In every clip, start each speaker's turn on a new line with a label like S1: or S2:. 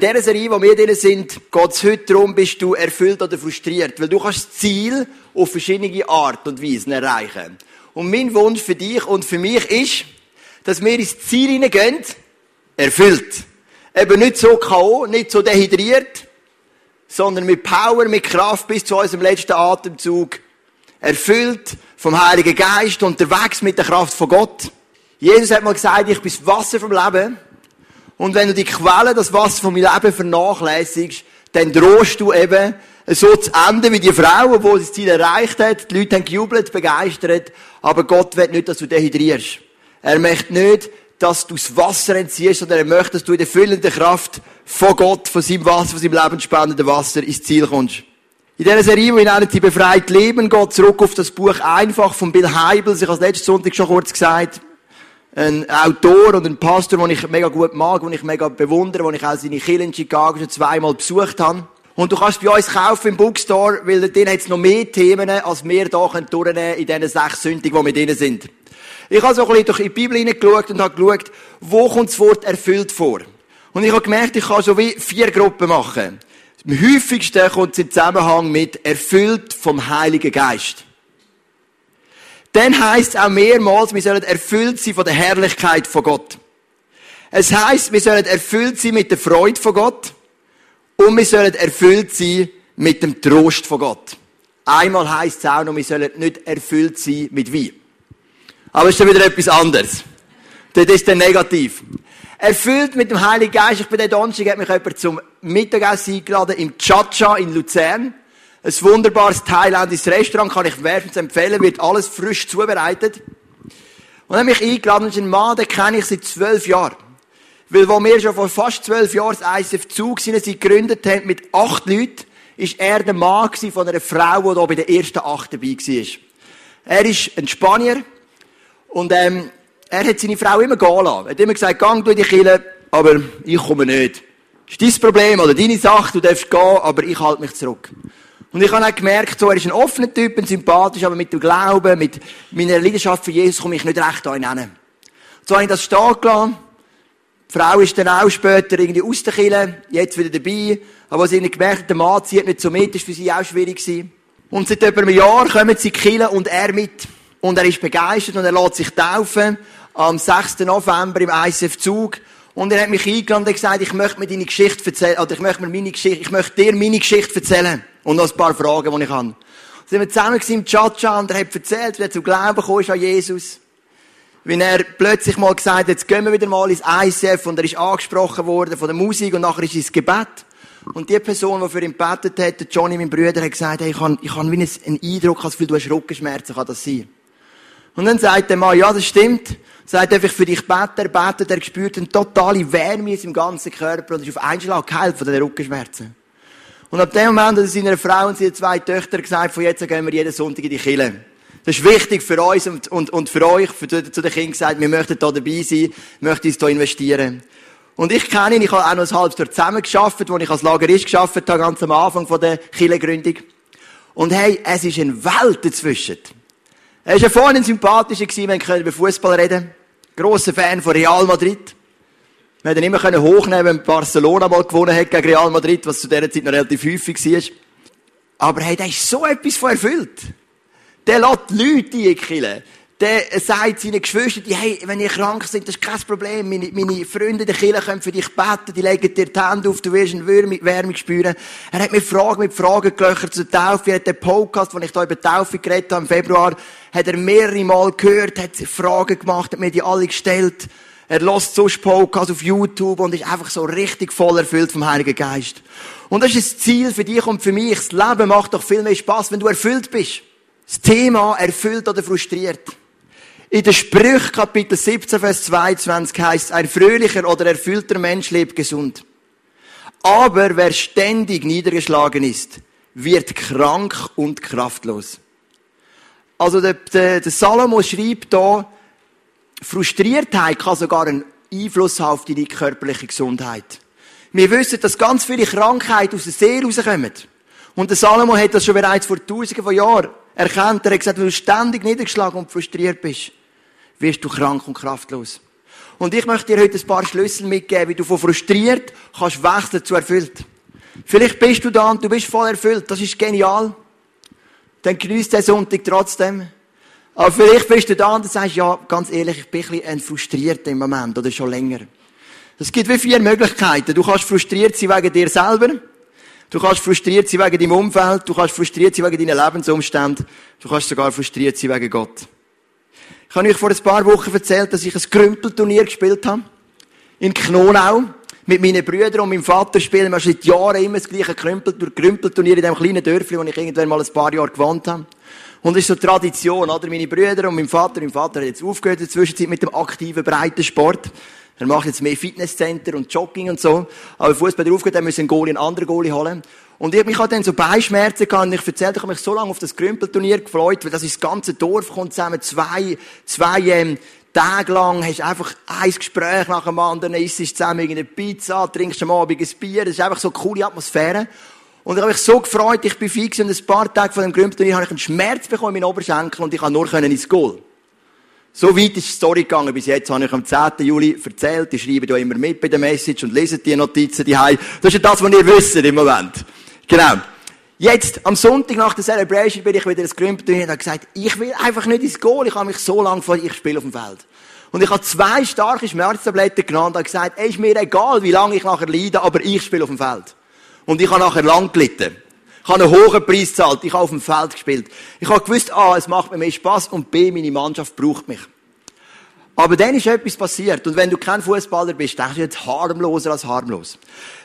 S1: In dieser Serie, wo wir drin sind, geht es heute darum, bist du erfüllt oder frustriert. Weil du kannst das Ziel auf verschiedene Art und Weisen erreichen. Und mein Wunsch für dich und für mich ist, dass wir ins Ziel hineingehen, erfüllt. Eben nicht so K.O., nicht so dehydriert, sondern mit Power, mit Kraft bis zu unserem letzten Atemzug. Erfüllt vom Heiligen Geist, unterwegs mit der Kraft von Gott. Jesus hat mal gesagt, ich bin das Wasser vom Leben. Und wenn du die Quelle, das Wasser vom Leben vernachlässigst, dann drohst du eben so zu enden wie die Frau, die das Ziel erreicht hat. Die Leute haben gejubelt, begeistert. Aber Gott will nicht, dass du dehydrierst. Er möchte nicht, dass du das Wasser entziehst, sondern er möchte, dass du in der füllenden Kraft von Gott, von seinem Wasser, von seinem lebensspendenden Wasser ins Ziel kommst. In dieser Serie, die nennen die befreit leben, geht zurück auf das Buch einfach von Bill Heibels. Ich habe es letzten Sonntag schon kurz gesagt ein Autor und ein Pastor, den ich mega gut mag, den ich mega bewundere, den ich auch seine Kirche in Chicago schon zweimal besucht habe. Und du kannst bei uns kaufen im Bookstore, weil dort hat es noch mehr Themen, als wir hier durchnehmen in diesen sechs Sündigen, die wir drin sind. Ich habe so ein bisschen durch die Bibel hineingeschaut und habe geschaut, wo kommt das Wort erfüllt vor. Und ich habe gemerkt, ich kann so wie vier Gruppen machen. Am häufigsten kommt es im Zusammenhang mit erfüllt vom Heiligen Geist. Dann heißt es auch mehrmals, wir sollen erfüllt sein von der Herrlichkeit von Gott. Es heißt, wir sollen erfüllt sein mit der Freude von Gott und wir sollen erfüllt sein mit dem Trost von Gott. Einmal heißt es auch noch, wir sollen nicht erfüllt sein mit Wein. Aber es ist dann wieder etwas anderes. Das ist dann negativ. Erfüllt mit dem Heiligen Geist. Ich bin der Donnerstag, hat mich jemand zum Mittagessen eingeladen im Chacha in Luzern. Ein wunderbares thailändisches Restaurant kann ich wärmstens empfehlen, wird alles frisch zubereitet. Und dann mich eingeladen, das ist ein Mann, den kenne ich seit zwölf Jahren. Weil, wo wir schon vor fast zwölf Jahren das ISF Zug sind, sie gegründet haben mit acht Leuten, ist er der Mann von einer Frau, die da bei der ersten acht dabei war. Er ist ein Spanier und ähm, er hat seine Frau immer gehen lassen. Er hat immer gesagt, gang du die Kille, aber ich komme nicht. Ist dein Problem oder deine Sache, du darfst gehen, aber ich halte mich zurück. Und ich habe auch gemerkt, so, er ist ein offener Typ, ein sympathisch, aber mit dem Glauben, mit meiner Leidenschaft für Jesus komme ich nicht recht an ihn hin. So habe ich das stehen gelassen. Die Frau ist dann auch später irgendwie aus der Kille, jetzt wieder dabei. Aber als ich gemerkt der Mann zieht nicht so mit, ist für sie auch schwierig gewesen. Und seit etwa einem Jahr kommen sie Kille und er mit. Und er ist begeistert und er lässt sich taufen. Am 6. November im ISF Zug. Und er hat mich eingeladen und gesagt, ich möchte mir deine Geschichte erzählen, oder ich möchte mir meine Geschichte, ich möchte dir meine Geschichte erzählen. Und noch ein paar Fragen, die ich habe. Sind wir zusammen im Chacha und er hat erzählt, wie er zu Glauben gekommen ist an Jesus. Wie er plötzlich mal gesagt hat, jetzt gehen wir wieder mal ins ICF und er ist angesprochen worden von der Musik und nachher ist ins Gebet. Und die Person, die für ihn gebetet hat, Johnny, mein Bruder, hat gesagt, hey, ich habe, ich habe wie einen Eindruck, als du hast Rückenschmerzen, kann das sein? Und dann sagt der Mann, ja, das stimmt. Sagt einfach für dich beten, er betet, er spürt eine totale Wärme in seinem ganzen Körper und ist auf einen Schlag geheilt von den Rückenschmerzen. Und ab dem Moment hat er seiner Frau und seinen zwei Töchter gesagt, von jetzt gehen wir jeden Sonntag in die Kille. Das ist wichtig für uns und, und, und für euch, für, zu den Kindern gesagt, wir möchten da dabei sein, möchten uns da investieren. Und ich kenne ihn, ich habe auch noch ein halbes Jahr zusammen geschafft, wo ich als Lagerist geschafft habe, ganz am Anfang von der Kille-Gründung. Und hey, es ist eine Welt dazwischen. Er war ja vorhin ein sympathischer wir über Fußball reden. Grosser Fan von Real Madrid. Wir hätten immer können hochnehmen wenn Barcelona mal gewonnen hat gegen Real Madrid, was zu dieser Zeit noch relativ häufig war. Aber hey, der ist so etwas von erfüllt. Der lässt Leute einkillen. Der sagt seinen Geschwistern, hey, wenn ihr krank seid, das ist kein Problem. Meine, meine Freunde der Kirche können für dich beten, die legen dir die Hände auf, du wirst eine Wärme spüren. Er hat mir Fragen mit Fragen gelöchert zur Taufe. Er hat den Podcast, den ich da über Taufe geredet habe im Februar, hat er mehrere Mal gehört, hat Fragen gemacht, hat mir die alle gestellt. Er lässt so Podcasts auf YouTube und ist einfach so richtig voll erfüllt vom Heiligen Geist. Und das ist das Ziel für dich und für mich. Das Leben macht doch viel mehr Spaß, wenn du erfüllt bist. Das Thema erfüllt oder frustriert. In der Sprüch Kapitel 17, Vers 22 heißt ein fröhlicher oder erfüllter Mensch lebt gesund. Aber wer ständig niedergeschlagen ist, wird krank und kraftlos. Also der, der, der Salomo schreibt da, Frustriertheit kann sogar einen Einfluss haben auf deine körperliche Gesundheit. Wir wissen, dass ganz viele Krankheiten aus der Seele rauskommen. Und der Salomo hat das schon bereits vor tausenden von Jahren erkannt. Er hat gesagt, wenn du ständig niedergeschlagen und frustriert bist, wirst du krank und kraftlos. Und ich möchte dir heute ein paar Schlüssel mitgeben, wie du von frustriert kannst wechseln zu erfüllt. Vielleicht bist du da und du bist voll erfüllt. Das ist genial. Dann genießt den Sonntag trotzdem. Aber vielleicht bist du da und sagst, ja, ganz ehrlich, ich bin ein bisschen frustriert im Moment oder schon länger. Es gibt wie vier Möglichkeiten. Du kannst frustriert sein wegen dir selber. Du kannst frustriert sein wegen deinem Umfeld. Du kannst frustriert sein wegen deinen Lebensumständen. Du kannst sogar frustriert sein wegen Gott. Ich habe euch vor ein paar Wochen erzählt, dass ich ein Grümpelturnier gespielt habe. In Knonau. Mit meinen Brüdern und meinem Vater spielen wir seit Jahren immer das gleiche Grümpelturnier in diesem kleinen Dörfli, wo ich irgendwann mal ein paar Jahre gewohnt habe. Und das ist so Tradition, oder? Meine Brüder und mein Vater, mein Vater hat jetzt aufgehört in der Zwischenzeit mit dem aktiven Breitensport. Er macht jetzt mehr Fitnesscenter und Jogging und so. Aber Fußball aufgehört, dann müssen einen Goalie, einen anderen Goalie holen. Und ich, mich hat dann so Beischmerzen gehabt und ich erzählt, ich habe mich so lange auf das Grümpelturnier gefreut, weil das ist das ganze Dorf kommt zusammen, zwei, zwei, ähm, Tage lang hast du einfach ein Gespräch nach dem anderen, isst zusammen irgendeine Pizza, trinkst am Abend ein Bier, das ist einfach so eine coole Atmosphäre. Und ich habe mich so gefreut, ich bin fix und ein paar Tage von dem Grümpelturnier habe ich einen Schmerz bekommen in meinen Oberschenkel und ich habe nur ins Goal. So weit ist die Story gegangen. Bis jetzt habe ich am 10. Juli erzählt. Ich schreibe da immer mit bei der Message und lese die Notizen die Das ist ja das, was ihr wisst im Moment. Genau. Jetzt, am Sonntag nach der Celebration bin ich wieder ins Grümpelturnier und habe gesagt, ich will einfach nicht ins Goal. Ich habe mich so lange vor, ich spiele auf dem Feld. Und ich habe zwei starke Schmerztabletten genommen und habe gesagt, ey, ist mir egal, wie lange ich nachher leide, aber ich spiele auf dem Feld. Und ich habe nachher lang gelitten. Ich habe einen hohen Preis gezahlt. Ich habe auf dem Feld gespielt. Ich habe gewusst, A, es macht mir mehr Spaß und B, meine Mannschaft braucht mich. Aber dann ist etwas passiert. Und wenn du kein Fußballer bist, denkst du jetzt harmloser als harmlos.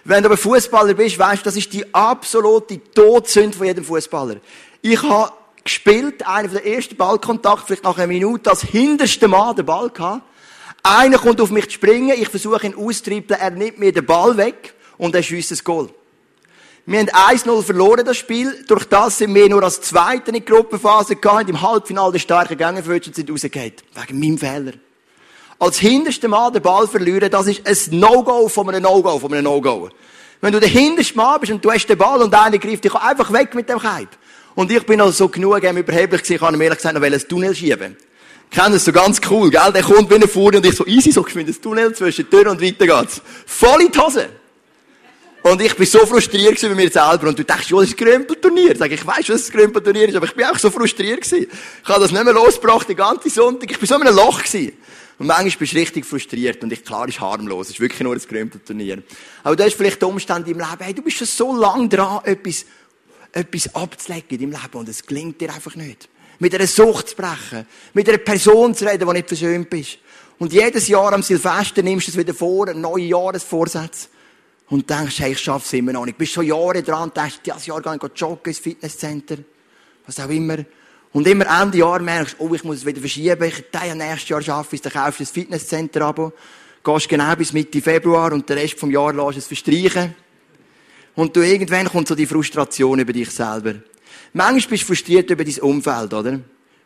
S1: Wenn du aber Fußballer bist, weißt du, das ist die absolute Todsünde von jedem Fußballer. Ich habe gespielt, einer der ersten Ballkontakte, vielleicht nach einer Minute, als hinterste Mann den Ball gehabt. Einer kommt auf mich zu springen, ich versuche ihn auszutribbeln, er nimmt mir den Ball weg und er schießt das Goal. Wir haben 1-0 verloren, das Spiel. Durch das sind wir nur als Zweiter in die Gruppenphase gegangen. Im Halbfinale der starken Gänge für und sind rausgegangen. Wegen meinem Fehler. Als hinterste Mann den Ball verlieren, das ist ein No-Go von einem No-Go von einem No-Go. Wenn du der hinterste Mann bist und du hast den Ball und einer greift dich einfach weg mit dem Keib. Und ich bin also so genug überheblich gewesen, ich habe mir ehrlich gesagt noch ein Tunnel schieben. Ich kenne das so ganz cool, gell? Der kommt wie vor und ich so easy, so geschwind das Tunnel zwischen Tür und weiter geht's. Voll in die Hose. Und ich bin so frustriert mit mir selber. Und du denkst, ja, das ist ein Grümpelturnier. Sag ich, ich weiss, was ein Grümpelturnier ist, aber ich bin auch so frustriert gewesen. Ich habe das nicht mehr losgebracht, die ganze Sonntag. Ich bin so in einem Loch gewesen. Und manchmal bist du richtig frustriert. Und ich, klar, ist harmlos. Es ist wirklich nur ein Grümpelturnier. Aber du hast vielleicht die Umstände im Leben, hey, du bist schon so lange dran, etwas, etwas abzulegen in deinem Leben. Und es gelingt dir einfach nicht. Mit einer Sucht zu brechen. Mit einer Person zu reden, die nicht versöhnt bist. Und jedes Jahr am Silvester nimmst du es wieder vor, neue Jahresvorsätze und denkst, hey, ich schaff's immer noch nicht. Du bist schon Jahre dran und denkst, dieses Jahr gehe ich joggen ins Fitnesscenter. Was auch immer. Und immer Ende Jahr merkst, oh, ich muss es wieder verschieben. Ich, ja nächstes Jahr schaffe ich es, dann kaufst du das Fitnesscenter-Abo. Gehst genau bis Mitte Februar und den Rest vom Jahr lässt es verstreichen. Und du irgendwann kommt so die Frustration über dich selber. Manchmal bist du frustriert über dein Umfeld, oder?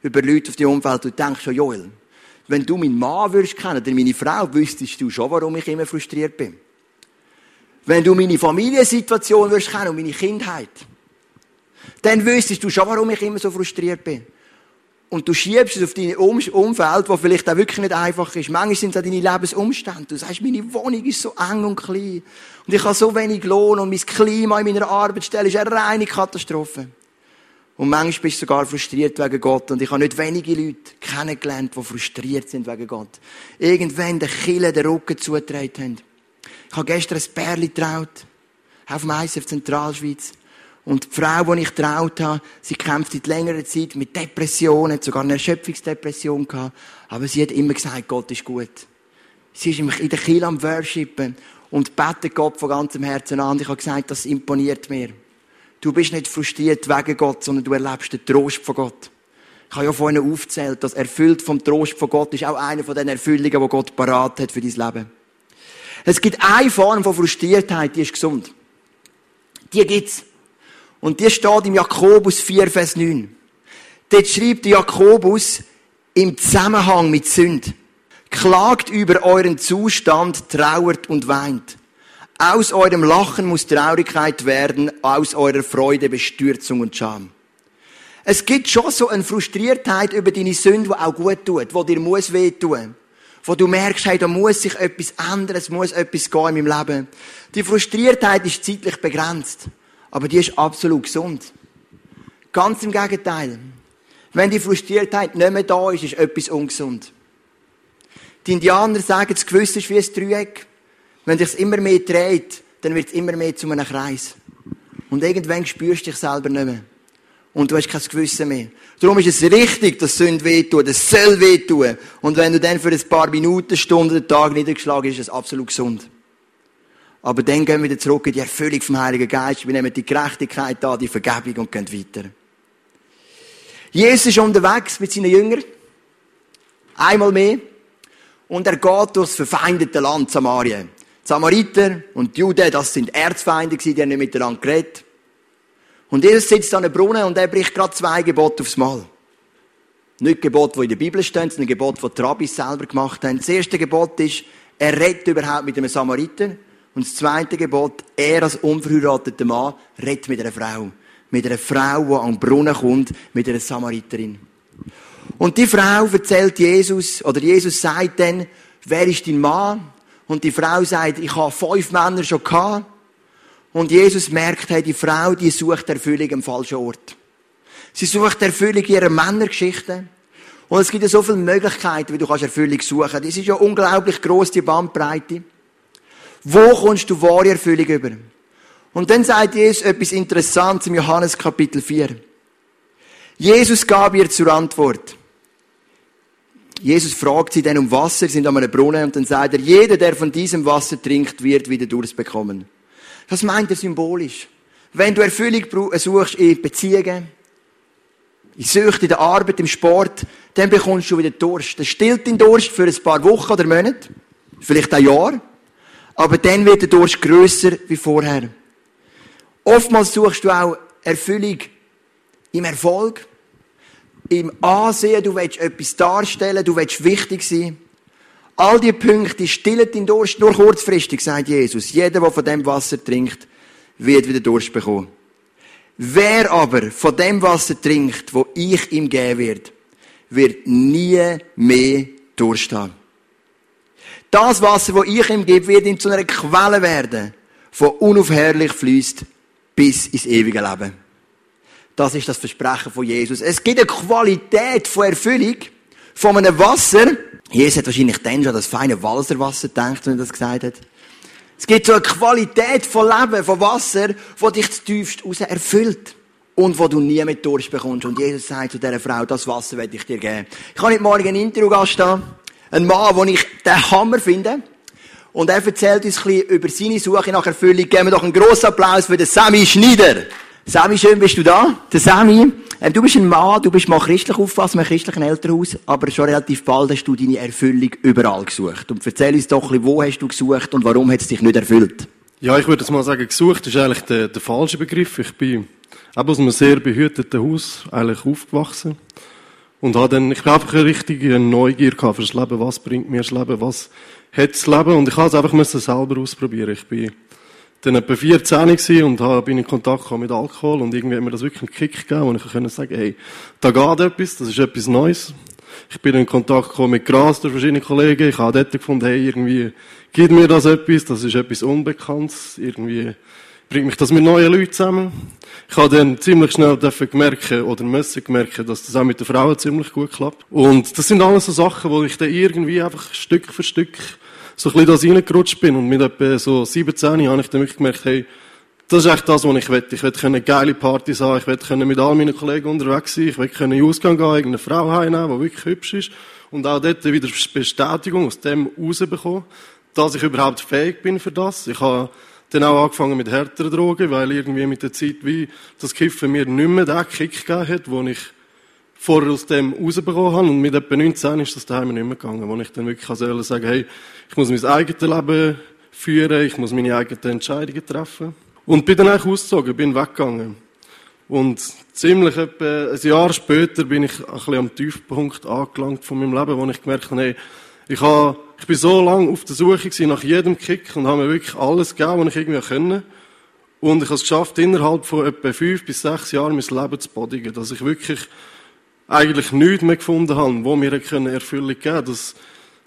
S1: Über Leute auf dein Umfeld. Du denkst schon, Joel, wenn du meinen Mann würdest kennen, oder meine Frau, wüsstest du schon, warum ich immer frustriert bin. Wenn du meine Familiensituation wirst kennen und meine Kindheit, dann wüsstest du schon, warum ich immer so frustriert bin. Und du schiebst es auf dein Umfeld, wo vielleicht auch wirklich nicht einfach ist. Manchmal sind es auch deine Lebensumstände. Du sagst, meine Wohnung ist so eng und klein. Und ich habe so wenig Lohn und mein Klima in meiner Arbeitsstelle ist eine reine Katastrophe. Und manchmal bist du sogar frustriert wegen Gott. Und ich habe nicht wenige Leute kennengelernt, die frustriert sind wegen Gott. Irgendwann den Kille den Rücken zugetragen haben. Ich habe gestern ein Pärchen getraut. Auf dem ICF Zentralschweiz. Und die Frau, die ich getraut habe, sie kämpft seit längerer Zeit mit Depressionen, hat sogar eine Erschöpfungsdepression gehabt. Aber sie hat immer gesagt, Gott ist gut. Sie ist in der Kiel am Worshipen und betet Gott von ganzem Herzen an. Und ich habe gesagt, das imponiert mir. Du bist nicht frustriert wegen Gott, sondern du erlebst den Trost von Gott. Ich habe ja vorhin aufgezählt, dass erfüllt vom Trost von Gott ist auch eine von den Erfüllungen, die Gott parat hat für dein Leben. Es gibt eine Form von Frustriertheit, die ist gesund. Die gibt's. Und die steht im Jakobus 4, Vers 9. Dort schreibt Jakobus im Zusammenhang mit Sünd. Klagt über euren Zustand, trauert und weint. Aus eurem Lachen muss Traurigkeit werden, aus eurer Freude Bestürzung und Scham. Es gibt schon so eine Frustriertheit über deine Sünde, die auch gut tut, die dir muss wehtun wo du merkst, hey, da muss sich etwas ändern, es muss etwas gehen in meinem Leben. Die Frustriertheit ist zeitlich begrenzt, aber die ist absolut gesund. Ganz im Gegenteil. Wenn die Frustriertheit nicht mehr da ist, ist etwas ungesund. Die Indianer sagen, das Gewissen ist wie ein Dreieck. Wenn dich es immer mehr dreht, dann wird es immer mehr zu einem Kreis. Und irgendwann spürst du dich selber nicht mehr. Und du hast kein Gewissen mehr. Darum ist es richtig, dass Sünde wehtut. Es soll wehtun. Und wenn du dann für ein paar Minuten, Stunden, den Tag niedergeschlagen ist, ist es absolut gesund. Aber dann gehen wir wieder zurück in die Erfüllung vom Heiligen Geist. Wir nehmen die Gerechtigkeit an, die Vergebung und gehen weiter. Jesus ist unterwegs mit seinen Jüngern. Einmal mehr. Und er geht durchs verfeindete Land Samarien. Die Samariter und die Juden, das sind Erzfeinde die haben nicht miteinander geredet. Und Jesus sitzt an einem Brunnen und er bricht gerade zwei Gebote aufs Mal. Nicht Gebote, die in der Bibel stehen, sondern Gebote, die die Rabbis selber gemacht haben. Das erste Gebot ist, er redet überhaupt mit einem Samariter. Und das zweite Gebot, er als unverheirateter Mann redet mit einer Frau. Mit einer Frau, die an den Brunnen kommt, mit einer Samariterin. Und die Frau erzählt Jesus, oder Jesus sagt dann, wer ist dein Mann? Und die Frau sagt, ich habe fünf Männer schon gehabt. Und Jesus merkt, hey, die Frau, die sucht Erfüllung am falschen Ort. Sie sucht Erfüllung in ihrer Männergeschichte. Und es gibt ja so viele Möglichkeiten, wie du kannst Erfüllung suchen. Das ist ja unglaublich groß die Bandbreite. Wo kommst du wahre Erfüllung über? Und dann sagt Jesus etwas Interessantes im Johannes Kapitel 4. Jesus gab ihr zur Antwort. Jesus fragt sie dann um Wasser, sie sind an einem Brunnen, und dann sagt er, jeder, der von diesem Wasser trinkt, wird wieder Durst bekommen. Das meint er symbolisch. Wenn du Erfüllung suchst in Beziehungen, in Sucht, in der Arbeit, im Sport, dann bekommst du wieder Durst. Das stillt den Durst für ein paar Wochen oder Monate, vielleicht ein Jahr, aber dann wird der Durst grösser wie vorher. Oftmals suchst du auch Erfüllung im Erfolg, im Ansehen, du willst etwas darstellen, du willst wichtig sein. All die Punkte stillen den Durst nur kurzfristig, sagt Jesus. Jeder, der von dem Wasser trinkt, wird wieder Durst bekommen. Wer aber von dem Wasser trinkt, wo ich ihm geben wird, wird nie mehr Durst haben. Das Wasser, wo ich ihm gebe, wird ihm zu einer Quelle werden, von unaufhörlich fließt bis ins ewige Leben. Das ist das Versprechen von Jesus. Es gibt eine Qualität von Erfüllung von einem Wasser, Jesus hat wahrscheinlich dann schon das feine Walserwasser gedacht, wenn er das gesagt hat. Es gibt so eine Qualität von Leben, von Wasser, wo dich tiefst raus erfüllt. Und wo du nie mit Durst bekommst. Und Jesus sagt zu dieser Frau, das Wasser werde ich dir geben. Ich habe heute Morgen einen Interviewgast da. Ein Mann, den ich den Hammer finde. Und er erzählt uns ein bisschen über seine Suche nach Erfüllung. Geben wir doch einen grossen Applaus für den Sammy Schneider. Sammy, schön bist du da. Der Sammy, ähm, du bist ein Mann, du bist mal christlich aufgewachsen, im christlichen Elternhaus, aber schon relativ bald hast du deine Erfüllung überall gesucht. Und erzähl uns doch ein bisschen, wo hast du gesucht und warum hat es dich nicht erfüllt?
S2: Ja, ich würde jetzt mal sagen, gesucht ist eigentlich der, der falsche Begriff. Ich bin aus einem sehr behüteten Haus eigentlich aufgewachsen. Und habe dann, ich bin einfach eine richtige Neugier gehabt für das Leben. Was bringt mir das Leben? Was hat das Leben? Und ich habe es einfach selber ausprobieren. Ich bin dann etwa 14 und habe, bin in Kontakt mit Alkohol und irgendwie hat mir das wirklich einen Kick gegeben und ich konnte sagen, hey, da geht etwas, das ist etwas Neues. Ich bin in Kontakt mit Gras durch verschiedene Kollegen, ich habe dort gefunden, hey, irgendwie gibt mir das etwas, das ist etwas Unbekanntes, irgendwie bringt mich das mit neuen Leuten zusammen. Ich habe dann ziemlich schnell gemerkt, oder müssen merken, dass das auch mit den Frauen ziemlich gut klappt. Und das sind alles so Sachen, wo ich dann irgendwie einfach Stück für Stück so ein bisschen da reingerutscht bin. Und mit etwa so 17 habe ich dann wirklich gemerkt, hey, das ist echt das, was ich will. Ich will können geile Partys haben, ich will mit all meinen Kollegen unterwegs sein, ich will in Ausgang gehen, irgendeine Frau heimnehmen, die wirklich hübsch ist. Und auch dort wieder Bestätigung aus dem rausbekommen, dass ich überhaupt fähig bin für das. Ich habe dann auch angefangen mit härteren Drogen, weil irgendwie mit der Zeit wie das Kiffen mir nicht mehr den Kick gegeben hat, den ich vorher aus dem rausbekommen habe. Und mit etwa 19 ist das daheim nicht mehr gegangen, wo ich dann wirklich sagen sagen, hey, ich muss mein eigenes Leben führen, ich muss meine eigenen Entscheidungen treffen. Und bin dann eigentlich ausgezogen, bin weggegangen. Und ziemlich etwa ein Jahr später bin ich ein bisschen am Tiefpunkt angelangt von meinem Leben, wo ich gemerkt habe, hey, ich, habe, ich bin so lange auf der Suche nach jedem Kick und habe mir wirklich alles gegeben, was ich irgendwie können. Und ich habe es geschafft, innerhalb von etwa fünf bis sechs Jahren mein Leben zu bodigen, dass ich wirklich eigentlich nichts mehr gefunden habe, wo mir eine Erfüllung geben können. Das,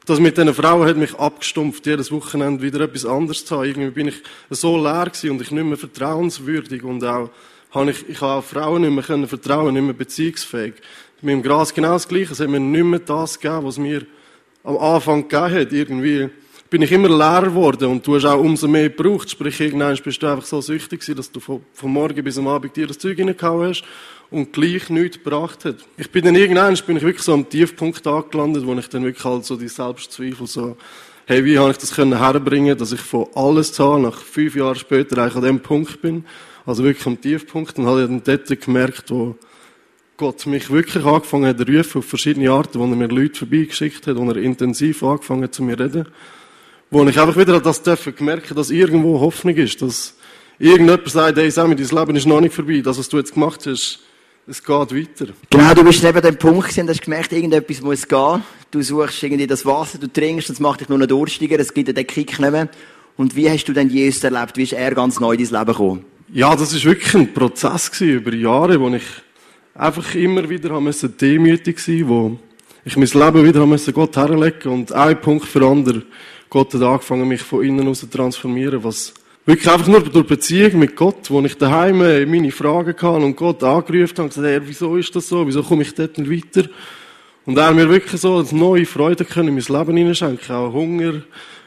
S2: das mit diesen Frauen hat mich abgestumpft, jedes Wochenende wieder etwas anderes zu haben. Irgendwie bin ich so leer gewesen und ich nicht mehr vertrauenswürdig und auch, habe ich, ich habe Frauen nicht mehr können vertrauen, nicht mehr beziehungsfähig. Mit dem Gras genau das Gleiche. Es hat mir nicht mehr das gegeben, was mir am Anfang gegeben hat. Irgendwie bin ich immer leer geworden und du hast auch umso mehr gebraucht. Sprich, irgendwann bist du einfach so süchtig gewesen, dass du von, von morgen bis am Abend dir das Zeug reingehauen hast und gleich nichts gebracht hat. Ich bin dann irgendwann, bin ich wirklich so am Tiefpunkt angelandet, wo ich dann wirklich halt so die Selbstzweifel so, hey, wie habe ich das können herbringen, dass ich von alles zahle, nach fünf Jahren später eigentlich an dem Punkt bin. Also wirklich am Tiefpunkt. Und habe dann dort gemerkt, wo Gott mich wirklich angefangen hat zu rufen, auf verschiedene Arten, wo er mir Leute vorbeigeschickt hat, wo er intensiv angefangen hat zu mir reden. Wo ich einfach wieder das dürfen gemerkt dass irgendwo Hoffnung ist, dass irgendjemand sagt, hey Sammy, dein Leben ist noch nicht vorbei, das, was du jetzt gemacht hast, es geht weiter.
S1: Genau, du bist neben dem Punkt gewesen, hast gemerkt, irgendetwas muss gehen. Du suchst irgendwie das Wasser, du trinkst, das macht dich nur noch durstiger, es gibt dir den Kick nicht mehr. Und wie hast du denn Jesus erlebt? Wie ist er ganz neu in dein Leben gekommen?
S2: Ja, das ist wirklich ein Prozess gewesen, über Jahre, wo ich einfach immer wieder müssen demütig sein, wo ich mein Leben wieder müssen Gott herlegen und ein Punkt für andere. Gott hat angefangen, mich von innen aus zu transformieren, was Wirklich einfach nur durch Beziehung mit Gott, wo ich daheim äh, meine Fragen hatte und Gott angerufen habe und gesagt, hey, wieso ist das so? Wieso komme ich dort nicht weiter? Und er mir wirklich so eine neue Freude können in mein Leben hineinschenken, auch Hunger,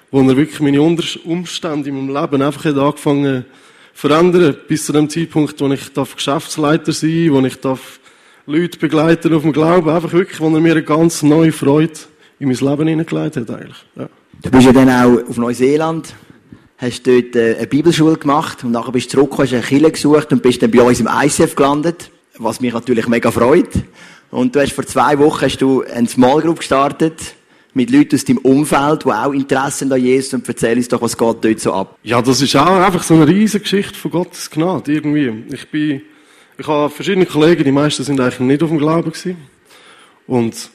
S2: wo er wirklich meine Umstände in meinem Leben einfach hat angefangen zu verändern, bis zu dem Zeitpunkt, wo ich darf Geschäftsleiter sein, wo ich darf Leute begleiten auf dem Glauben, einfach wirklich, wo er mir eine ganz neue Freude in mein Leben hineingelegt hat, eigentlich. Ja.
S1: Du bist ja dann auch auf Neuseeland hast dort äh, eine Bibelschule gemacht und nachher bist du zurück, hast eine Kille gesucht und bist dann bei uns im ICF gelandet, was mich natürlich mega freut. Und du hast vor zwei Wochen hast du eine Small Group gestartet mit Leuten aus deinem Umfeld, die auch Interesse an Jesus und erzähl uns doch, was geht dort so ab.
S2: Ja, das ist auch einfach so eine riesige Geschichte von Gottes Gnade, irgendwie. Ich bin, ich habe verschiedene Kollegen, die meisten sind eigentlich nicht auf dem Glauben gewesen. Und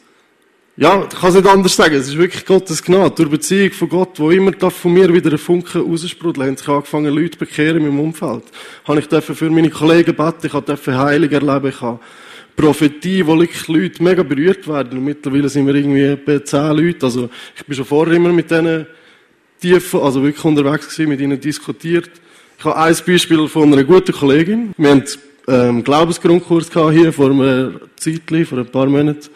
S2: ja, ich kann es nicht anders sagen. Es ist wirklich Gottes Gnade. Durch Beziehung von Gott, wo immer von mir wieder ein Funken raussprudeln, haben sich angefangen, Leute zu bekehren in meinem Umfeld. Habe ich für meine Kollegen beten, ich durfte Heilung erleben, ich habe Prophetie, wo wirklich Leute mega berührt werden. Und mittlerweile sind wir irgendwie etwa zehn Leute. Also, ich bin schon vorher immer mit denen tief, also wirklich unterwegs gewesen, mit ihnen diskutiert. Ich habe ein Beispiel von einer guten Kollegin. Wir haben, ähm, Glaubensgrundkurs gehabt hier vor einer Zeit, vor ein paar Monaten.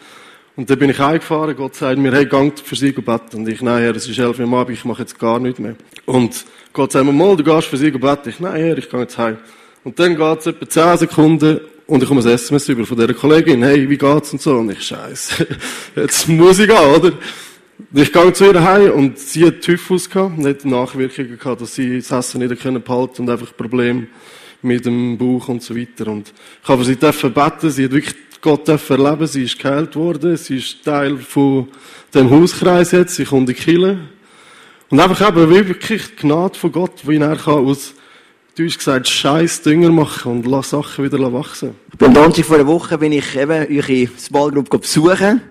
S2: Und dann bin ich heimgefahren, Gott sagt mir, hey, gang für sie beten. Und ich, nein, Herr, es ist elf Uhr am Abend, ich mache jetzt gar nichts mehr. Und Gott sagt mir, mal, du gehst für sie beten. Ich, nein, Herr, ich gehe jetzt heim. Und dann geht's etwa zehn Sekunden und ich komme ein SMS über von dieser Kollegin, hey, wie geht's und so. Und ich, scheiße, jetzt muss ich gehen, oder? Ich gehe zu ihr heim und sie hat Typhus gehabt, nicht Nachwirkungen gehabt, dass sie das Essen nicht behalten und einfach Probleme mit dem Bauch und so weiter. Und ich habe sie beten, sie hat wirklich Gott erleben Sie ist geheilt worden. Sie ist Teil von dem Hauskreis jetzt. Sie kommt in die. Und einfach eben wirklich die Gnade von Gott, wie er kann aus, du hast gesagt, scheiß Dünger machen und lass Sachen wieder wachsen.
S1: Am Donnerstag vor einer Woche bin ich eben eure Small Group besuchen.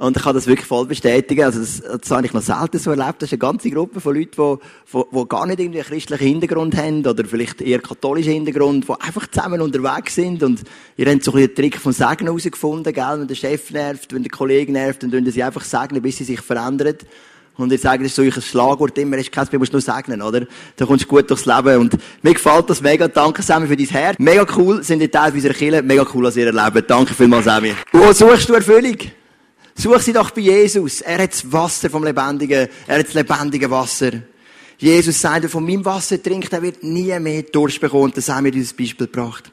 S1: Und ich kann das wirklich voll bestätigen. Also das, das habe ich noch selten so erlebt. Das ist eine ganze Gruppe von Leuten, die, die, die gar nicht irgendwie einen christlichen Hintergrund haben oder vielleicht eher katholischen Hintergrund, die einfach zusammen unterwegs sind. Und ihr habt so ein bisschen den Trick vom Segen herausgefunden, gell? Wenn der Chef nervt, wenn der Kollege nervt, dann tun sie einfach segnen, bis sie sich verändern. Und ihr sagt, das ist so ein Schlagwort immer, ist kein musst nur segnen, oder? Da kommst du gut durchs Leben. Und mir gefällt das mega. Danke, Sammy, für dein Herz. Mega cool, sind ihr Teil unserer Kirche. Mega cool, was ihr erlebt. Danke vielmals, Sammy. Wo suchst du Erfüllung? Such sie doch bei Jesus. Er hat das Wasser vom lebendigen, er hat das lebendige Wasser. Jesus sagt, wer von meinem Wasser trinkt, der wird nie mehr Durst bekommen. Das haben wir dieses Beispiel gebracht.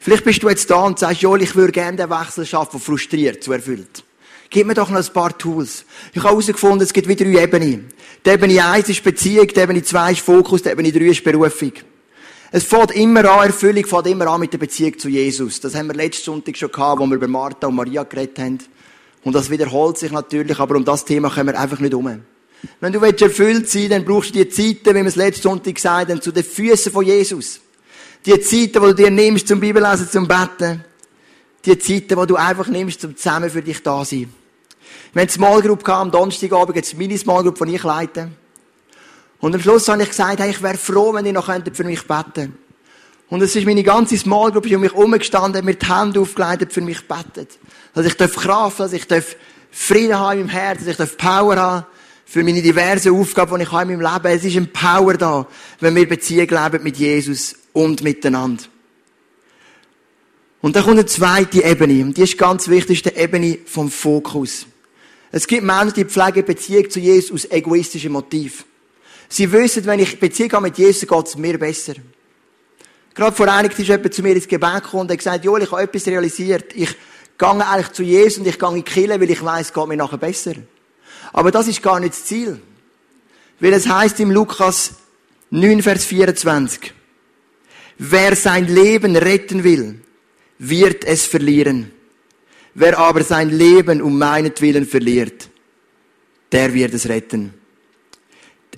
S1: Vielleicht bist du jetzt da und sagst, Joel, ich würde gerne den Wechsel schaffen, frustriert zu erfüllt. Gib mir doch noch ein paar Tools. Ich habe herausgefunden, es gibt wieder drei Ebenen. Die Ebene 1 ist Beziehung, die Ebene 2 ist Fokus, die Ebene 3 ist Berufung. Es fängt immer an, Erfüllung fängt immer an mit der Beziehung zu Jesus. Das haben wir letzten Sonntag schon gehabt, wo wir über Martha und Maria geredet haben. Und das wiederholt sich natürlich, aber um das Thema kommen wir einfach nicht um. Wenn du erfüllt sein dann brauchst du die Zeiten, wie wir es letzten Sonntag gesagt haben, zu den Füßen von Jesus. Die Zeiten, die du dir nimmst zum Bibellesen, zum Betten. Die Zeiten, die du einfach nimmst, zum zusammen für dich da sein. Wir haben Small Group gehabt, am Donnerstagabend, jetzt meine Small Group, die ich leite. Und am Schluss habe ich gesagt, hey, ich wäre froh, wenn ihr noch für mich beten könntet. Und es ist meine ganze Small Group um mich herumgestanden, mir die Hände aufgeleitet, für mich betet. Dass ich Kraft, dass ich Frieden haben im Herzen, dass ich Power haben, für meine diversen Aufgaben, die ich habe in meinem Leben. Es ist ein Power da, wenn wir Beziehung leben mit Jesus und miteinander. Und dann kommt eine zweite Ebene, und die ist ganz wichtig, die Ebene vom Fokus. Es gibt Menschen, die pflegen Beziehung zu Jesus aus egoistischen Motiven. Sie wissen, wenn ich Beziehung habe mit Jesus, geht es mir besser. Gerade vor einigen ist jemand zu mir ins Gebet gekommen und hat gesagt, Joel, ich habe etwas realisiert. Ich gehe eigentlich zu Jesus und ich gehe in die Kirche, weil ich weiß, geht mir nachher besser. Aber das ist gar nicht das Ziel. Weil es heißt im Lukas 9, Vers 24, wer sein Leben retten will, wird es verlieren. Wer aber sein Leben um meinetwillen verliert, der wird es retten.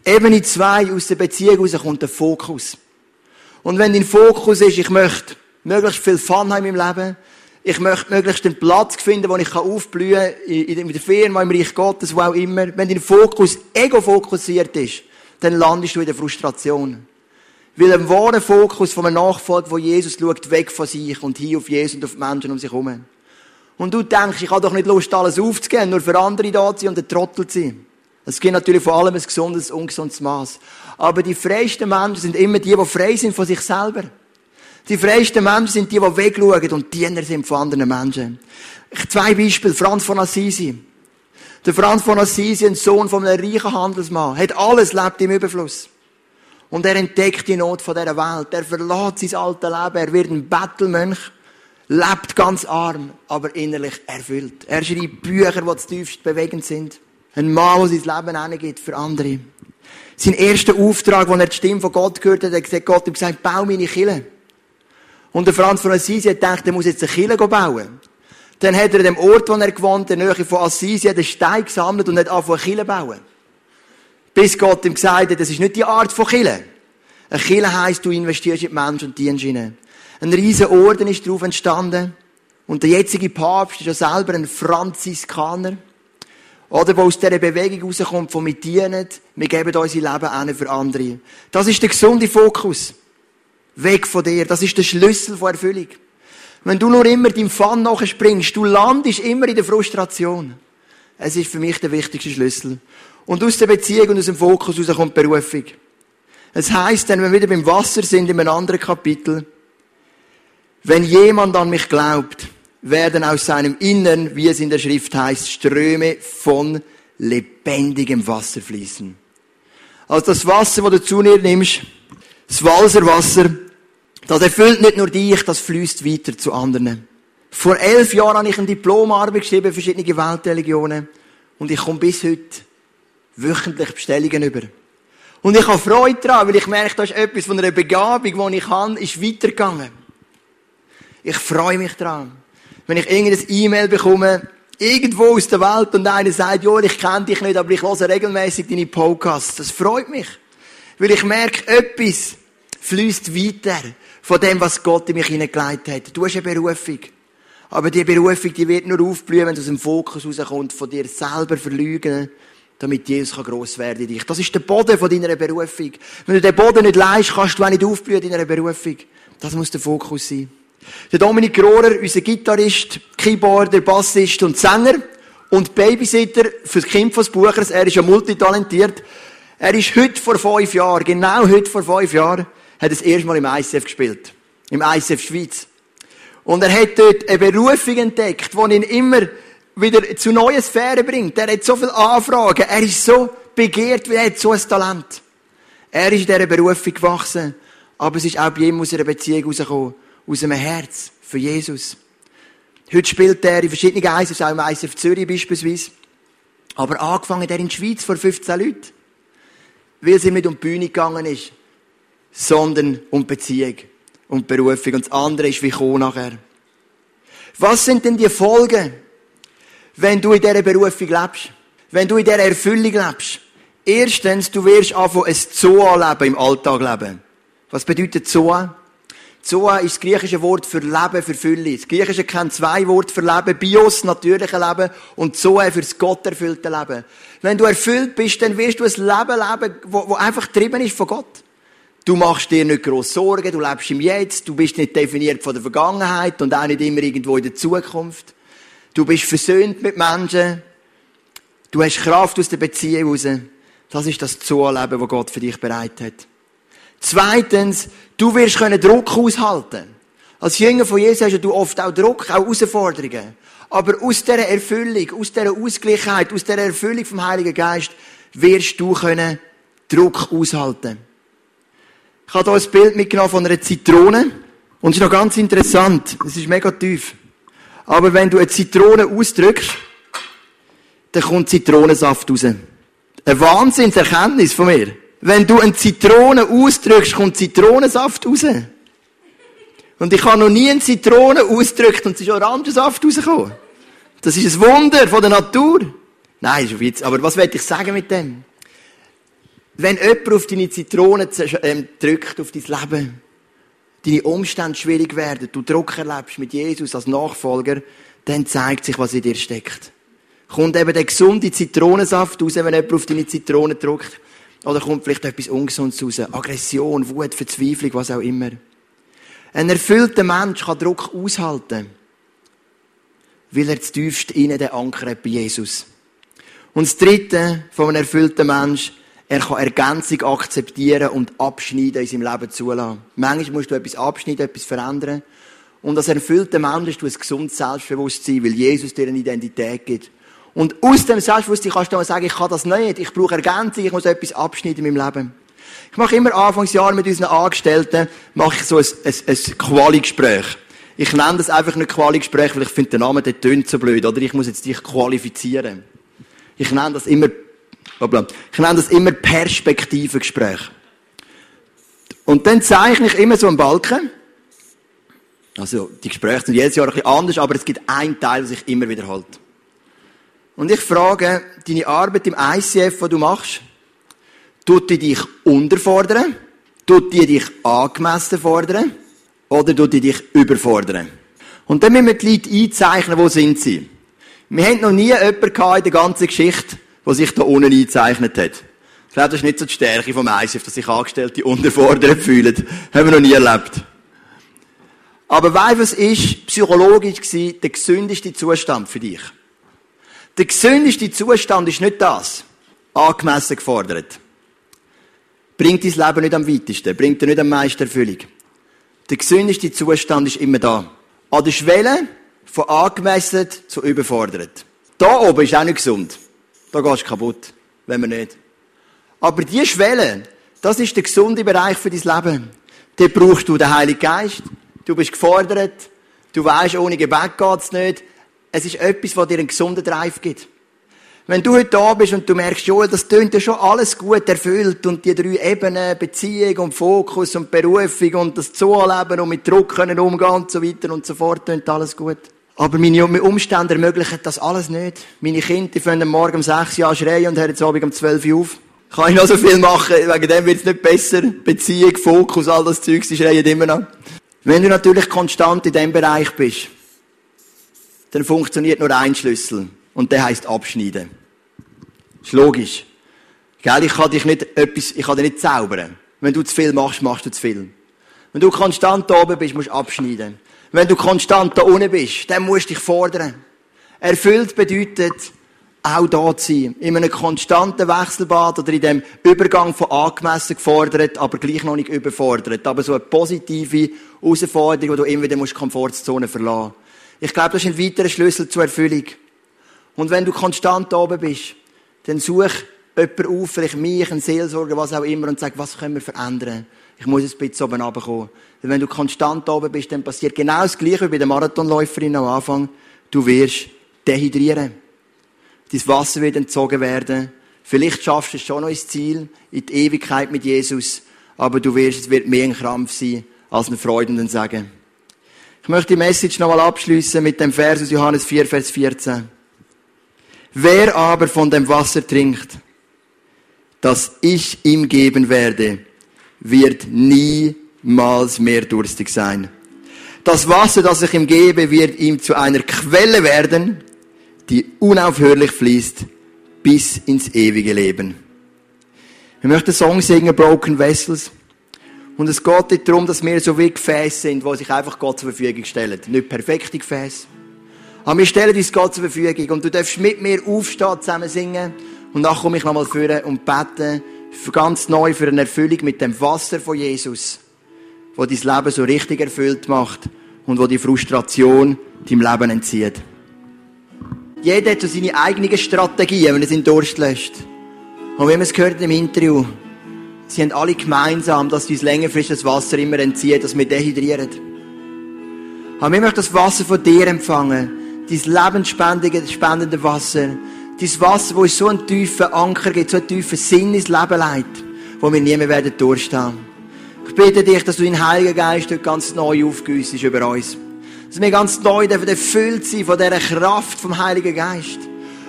S1: Ebene zwei aus der Beziehung raus kommt der Fokus. Und wenn dein Fokus ist, ich möchte möglichst viel Fun haben im Leben, ich möchte möglichst einen Platz finden, wo ich aufblühen kann, in der Firma, im Reich Gottes, wo auch immer. Wenn dein Fokus ego-fokussiert ist, dann landest du in der Frustration. Weil ein wahrer Fokus von einem Nachfolger, wo Jesus schaut, weg von sich und hier auf Jesus und auf die Menschen um sich herum. Und du denkst, ich habe doch nicht Lust, alles aufzugeben, nur für andere da zu sein und ein Trottel zu sein. Es gibt natürlich vor allem ein gesundes, ungesundes Maß. Aber die freisten Menschen sind immer die, die frei sind von sich selber. Die freisten Menschen sind die, die wegschauen und Diener sind von anderen Menschen. Zwei Beispiele. Franz von Assisi. Der Franz von Assisi, ein Sohn von einem reichen Handelsmann, hat alles lebt im Überfluss. Und er entdeckt die Not von dieser Welt. Er verlässt sein altes Leben. Er wird ein Bettelmönch. Lebt ganz arm, aber innerlich erfüllt. Er schreibt Bücher, die zutiefst bewegend sind. Ein Mann, der sein Leben hingibt für andere. Sein erster Auftrag, als er die Stimme von Gott gehört hat, hat Gott ihm gesagt, bau meine Kille. Und der Franz von Assisi hat gedacht, er muss jetzt eine Kille bauen. Dann hat er an dem Ort, wo er gewohnt, in der Nähe von Assisi, einen Stein gesammelt und hat angefangen, Kille bauen. Bis Gott ihm gesagt hat, das ist nicht die Art von Kille. Eine Kille heisst, du investierst in die Menschen und dienst ihnen. Ein riesen Orden ist darauf entstanden. Und der jetzige Papst ist ja selber ein Franziskaner. Oder, wo aus dieser Bewegung rauskommt, von wir dienen, wir geben unser Leben an für andere. Das ist der gesunde Fokus. Weg von dir. Das ist der Schlüssel von Erfüllung. Wenn du nur immer deinem Fun nachspringst, du landest immer in der Frustration. Es ist für mich der wichtigste Schlüssel. Und aus der Beziehung und aus dem Fokus raus kommt Berufung. Es heißt wenn wir wieder beim Wasser sind, in einem anderen Kapitel, wenn jemand an mich glaubt, werden aus seinem Innern, wie es in der Schrift heißt, Ströme von lebendigem Wasser fließen. Also das Wasser, das du zu dir nimmst, das Walserwasser, das erfüllt nicht nur dich, das fließt weiter zu anderen. Vor elf Jahren habe ich eine Diplomarbeit geschrieben, verschiedene Weltreligionen. Und ich komme bis heute wöchentlich Bestellungen über. Und ich habe Freude daran, weil ich merke, da ist etwas von einer Begabung, die ich habe, ist weitergegangen. Ich freue mich daran wenn ich irgendein E-Mail bekomme, irgendwo aus der Welt und einer sagt, jo, ich kenne dich nicht, aber ich höre regelmäßig deine Podcasts. Das freut mich. Weil ich merke, etwas fließt weiter von dem, was Gott in mich hineingelegt hat. Du hast eine Berufung. Aber die Berufung, die wird nur aufblühen, wenn du aus dem Fokus rauskommt, von dir selber verlügen, damit Jesus gross werden in dich. Das ist der Boden von deiner Berufung. Wenn du den Boden nicht leist, kannst du auch nicht aufblühen in deiner Berufung. Das muss der Fokus sein. Der Dominik Rohrer, unser Gitarrist, Keyboarder, Bassist und Sänger und Babysitter für das Kind des Buchers. Er ist ja multitalentiert. Er ist heute vor fünf Jahren, genau heute vor fünf Jahren, hat das erste Mal im ICF gespielt. Im ICF Schweiz. Und er hat dort eine Berufung entdeckt, die ihn immer wieder zu neuen Sphären bringt. Er hat so viele Anfragen. Er ist so begehrt, weil er hat so ein Talent. Er ist in dieser Berufung gewachsen. Aber es ist auch bei ihm aus einer Beziehung rausgekommen aus einem Herz für Jesus. Heute spielt er in verschiedenen ISFs, auch im ISF Zürich beispielsweise. Aber angefangen hat er in der Schweiz vor 15 Leuten. Weil es ihm nicht um die Bühne gegangen ist, sondern um Beziehung und Berufung. Und das andere ist wie kommen nachher. Was sind denn die Folgen, wenn du in dieser Berufung lebst? Wenn du in dieser Erfüllung lebst? Erstens, du wirst anfangen, ein Zoa-Leben im Alltag leben. Was bedeutet Zoa? Zoa ist das griechische Wort für Leben, für Fülle. Das griechische kennt zwei Worte für Leben. Bios, natürliche Leben, und Zoa für das gotterfüllte Leben. Wenn du erfüllt bist, dann wirst du ein Leben leben, wo einfach getrieben ist von Gott. Du machst dir nicht groß Sorgen, du lebst im Jetzt, du bist nicht definiert von der Vergangenheit und auch nicht immer irgendwo in der Zukunft. Du bist versöhnt mit Menschen. Du hast Kraft aus der Beziehung raus. Das ist das Zuleben, das Gott für dich bereit hat. Zweitens, du wirst können Druck aushalten. Als Jünger von Jesus hast du oft auch Druck, auch Herausforderungen. Aber aus dieser Erfüllung, aus dieser Ausgleichheit, aus dieser Erfüllung vom Heiligen Geist wirst du können Druck aushalten. Ich habe hier ein Bild mitgenommen von einer Zitrone. Und es ist noch ganz interessant. Es ist mega tief. Aber wenn du eine Zitrone ausdrückst, dann kommt Zitronensaft raus. Eine Wahnsinnserkenntnis von mir. Wenn du eine Zitrone ausdrückst, kommt Zitronensaft raus. Und ich habe noch nie eine Zitrone ausgedrückt und es ist Orangensaft rausgekommen. Das ist ein Wunder von der Natur. Nein, ist Witz. Aber was will ich sagen mit dem? Wenn jemand auf deine Zitrone ähm, drückt, auf dein Leben, deine Umstände schwierig werden, du Druck erlebst mit Jesus als Nachfolger, dann zeigt sich, was in dir steckt. Kommt eben der gesunde Zitronensaft raus, wenn jemand auf deine Zitrone drückt. Oder kommt vielleicht etwas Ungesundes raus. Aggression, Wut, Verzweiflung, was auch immer. Ein erfüllter Mensch kann Druck aushalten, weil er tiefst innen den Anker hat bei Jesus. Und das Dritte von einem erfüllten Mensch, er kann Ergänzung akzeptieren und abschneiden in seinem Leben zulassen. Manchmal musst du etwas abschneiden, etwas verändern. Und als erfüllter Mensch hast du ein gesundes Selbstbewusstsein, weil Jesus dir eine Identität gibt. Und aus dem Selbstbewusstsein kannst du dann sagen, ich kann das nicht, ich brauche Ergänzung, ich muss etwas abschneiden in meinem Leben. Ich mache immer Anfangsjahr mit unseren Angestellten, mache ich so ein, ein, ein Quali-Gespräch. Ich nenne das einfach nicht Quali-Gespräch, weil ich finde, der Name, der tönt so blöd, oder ich muss jetzt dich qualifizieren. Ich nenne das immer, ich nenne das immer Perspektivengespräch. Und dann zeichne ich immer so einen Balken. Also, die Gespräche sind jedes Jahr ein bisschen anders, aber es gibt einen Teil, der sich immer wiederholt. Und ich frage, deine Arbeit im ICF, die du machst, tut die dich unterfordern? Tut die dich angemessen fordern? Oder tut die dich überfordern? Und dann müssen wir die Leute einzeichnen, wo sind sie. Wir haben noch nie jemanden in der ganzen Geschichte, der sich da unten eingezeichnet hat. Ich glaube, das ist nicht so die Stärke vom ICF, dass sich Angestellte unterfordert fühlen. Haben wir noch nie erlebt. Aber weißt was ist psychologisch gewesen, der gesündeste Zustand für dich? Der gesündeste Zustand ist nicht das. Angemessen gefordert. Bringt dein Leben nicht am weitesten, bringt dir nicht am meisten Erfüllung. Der gesündeste Zustand ist immer da. An der Schwelle von angemessen zu überfordert. Da oben ist auch nicht gesund. Da gehst du kaputt, wenn man nicht. Aber die Schwelle, das ist der gesunde Bereich für dein Leben. Da brauchst du den Heiligen Geist. Du bist gefordert. Du weißt, ohne Gebet geht's nicht. Es ist etwas, was dir einen gesunden Drive gibt. Wenn du heute da bist und du merkst, Joel, das tönt ja schon alles gut erfüllt und die drei Ebenen, Beziehung und Fokus und Berufung und das Zuleben und mit Druck können umgehen und so weiter und so fort, tönt alles gut. Aber meine Umstände ermöglichen das alles nicht. Meine Kinder, fangen morgen um sechs Jahre schreien und hören jetzt Abend um zwölf Uhr auf. Kann ich noch so viel machen, wegen dem wird es nicht besser. Beziehung, Fokus, all das Zeug, sie schreien immer noch. Wenn du natürlich konstant in diesem Bereich bist, dann funktioniert nur ein Schlüssel. Und der heißt abschneiden. Ist logisch. Gell? Ich kann dich nicht etwas, ich kann dich nicht zaubern. Wenn du zu viel machst, machst du zu viel. Wenn du konstant oben bist, musst du abschneiden. Wenn du konstant da unten bist, dann musst du dich fordern. Erfüllt bedeutet, auch da zu sein. In einem konstanten Wechselbad oder in dem Übergang von angemessen gefordert, aber gleich noch nicht überfordert. Aber so eine positive Herausforderung, wo du immer wieder die Komfortzone verlassen musst. Ich glaube, das ist ein weiterer Schlüssel zur Erfüllung. Und wenn du konstant da oben bist, dann such jemanden auf, vielleicht mich, einen Seelsorger, was auch immer, und sag, was können wir verändern? Ich muss ein bisschen oben runterkommen. Denn wenn du konstant oben bist, dann passiert genau das Gleiche wie bei der Marathonläuferin am Anfang. Du wirst dehydrieren. Dein Wasser wird entzogen werden. Vielleicht schaffst du es schon noch ins Ziel, in die Ewigkeit mit Jesus. Aber du wirst, es wird mehr ein Krampf sein, als eine Freude und ein Sagen. Ich möchte die Message nochmal abschließen mit dem Vers aus Johannes 4, Vers 14. Wer aber von dem Wasser trinkt, das ich ihm geben werde, wird niemals mehr durstig sein. Das Wasser, das ich ihm gebe, wird ihm zu einer Quelle werden, die unaufhörlich fließt bis ins ewige Leben. Wir möchten Song singen, Broken Vessels. Und es geht nicht darum, dass wir so wie Gefäße sind, wo sich einfach Gott zur Verfügung stellen. Nicht perfekte Gefäße, Aber wir stellen uns Gott zur Verfügung und du darfst mit mir aufstehen, zusammen singen und dann komme ich nochmal führen und bete für ganz neu für eine Erfüllung mit dem Wasser von Jesus, wo dein Leben so richtig erfüllt macht und wo die Frustration deinem Leben entzieht. Jeder hat so seine eigenen Strategien, wenn er seinen Durst löscht. Und wie wir es gehört im Interview, sie haben alle gemeinsam, dass uns längerfristig Wasser immer entzieht, dass wir dehydrieren. Aber wir möchten das Wasser von dir empfangen. Dein lebensspendende Wasser. Dein Wasser, wo uns so einen tiefen Anker gibt, so einen tiefen Sinn ins Leben leitet, wo wir nie mehr werden durchstehen. Ich bitte dich, dass du deinen Heiligen Geist heute ganz neu aufgüssest über uns. Dass wir ganz neu erfüllt sein von dieser Kraft vom Heiligen Geist.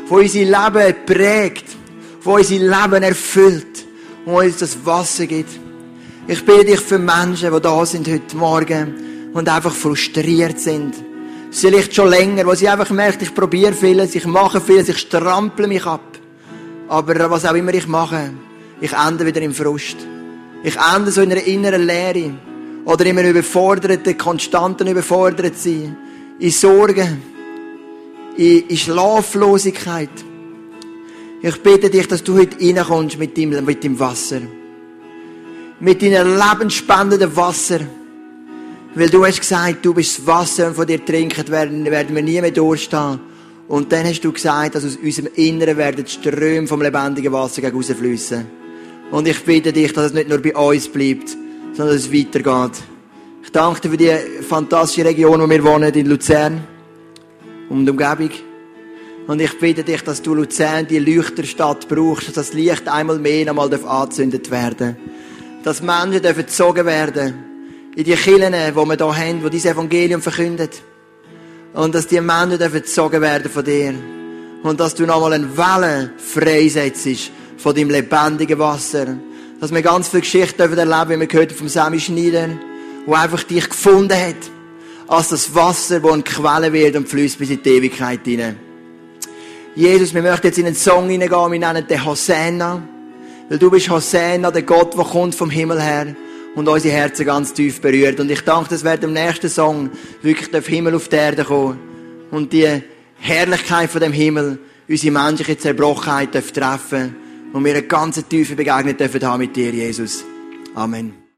S1: Von unser Leben prägt. Von unser Leben erfüllt. Und uns das Wasser gibt. Ich bitte dich für Menschen, die da sind heute Morgen und einfach frustriert sind. Vielleicht schon länger, wo sie einfach merkt, ich probiere vieles, ich mache vieles, ich strample mich ab. Aber was auch immer ich mache, ich ende wieder im Frust. Ich ende so in einer inneren Leere. Oder immer überfordert, konstanten überfordert sein. In Sorgen. In, in Schlaflosigkeit. Ich bitte dich, dass du heute reinkommst mit deinem, mit deinem Wasser. Mit deinem lebensspendenden Wasser. Weil du hast gesagt, du bist das Wasser und von dir trinken werden, werden wir nie mehr durchstehen. Und dann hast du gesagt, dass aus unserem Inneren werden Ströme vom lebendigen Wasser gegen. Und ich bitte dich, dass es nicht nur bei uns bleibt, sondern dass es weitergeht. Ich danke dir für die fantastische Region, wo wir wohnen, in Luzern. Um die Umgebung. Und ich bitte dich, dass du Luzern, die Leuchterstadt brauchst, dass das Licht einmal mehr einmal angezündet werden Dass Menschen gezogen werden in die Kirchen, die wir hier haben, die dieses Evangelium verkündet. Und dass die Menschen gezogen werden von dir. Und dass du nochmal eine Welle freisetzt von deinem lebendigen Wasser. Dass wir ganz viele Geschichten erleben, wie wir gehört vom Sammy Schneider, wo einfach dich gefunden hat. Als das Wasser, das eine Quelle wird und fließt bis in die Ewigkeit hinein. Jesus, wir möchten jetzt in einen Song hineingehen, wir nennen den Hosanna. Weil du bist Hosanna, der Gott, der kommt vom Himmel her und unsere Herzen ganz tief berührt. Und ich danke, dass während dem nächsten Song wirklich der Himmel auf die Erde kommen und die Herrlichkeit von dem Himmel unsere menschliche Zerbrochenheit treffen und wir eine ganz tiefe Begegnung dürfen haben mit dir, Jesus. Amen.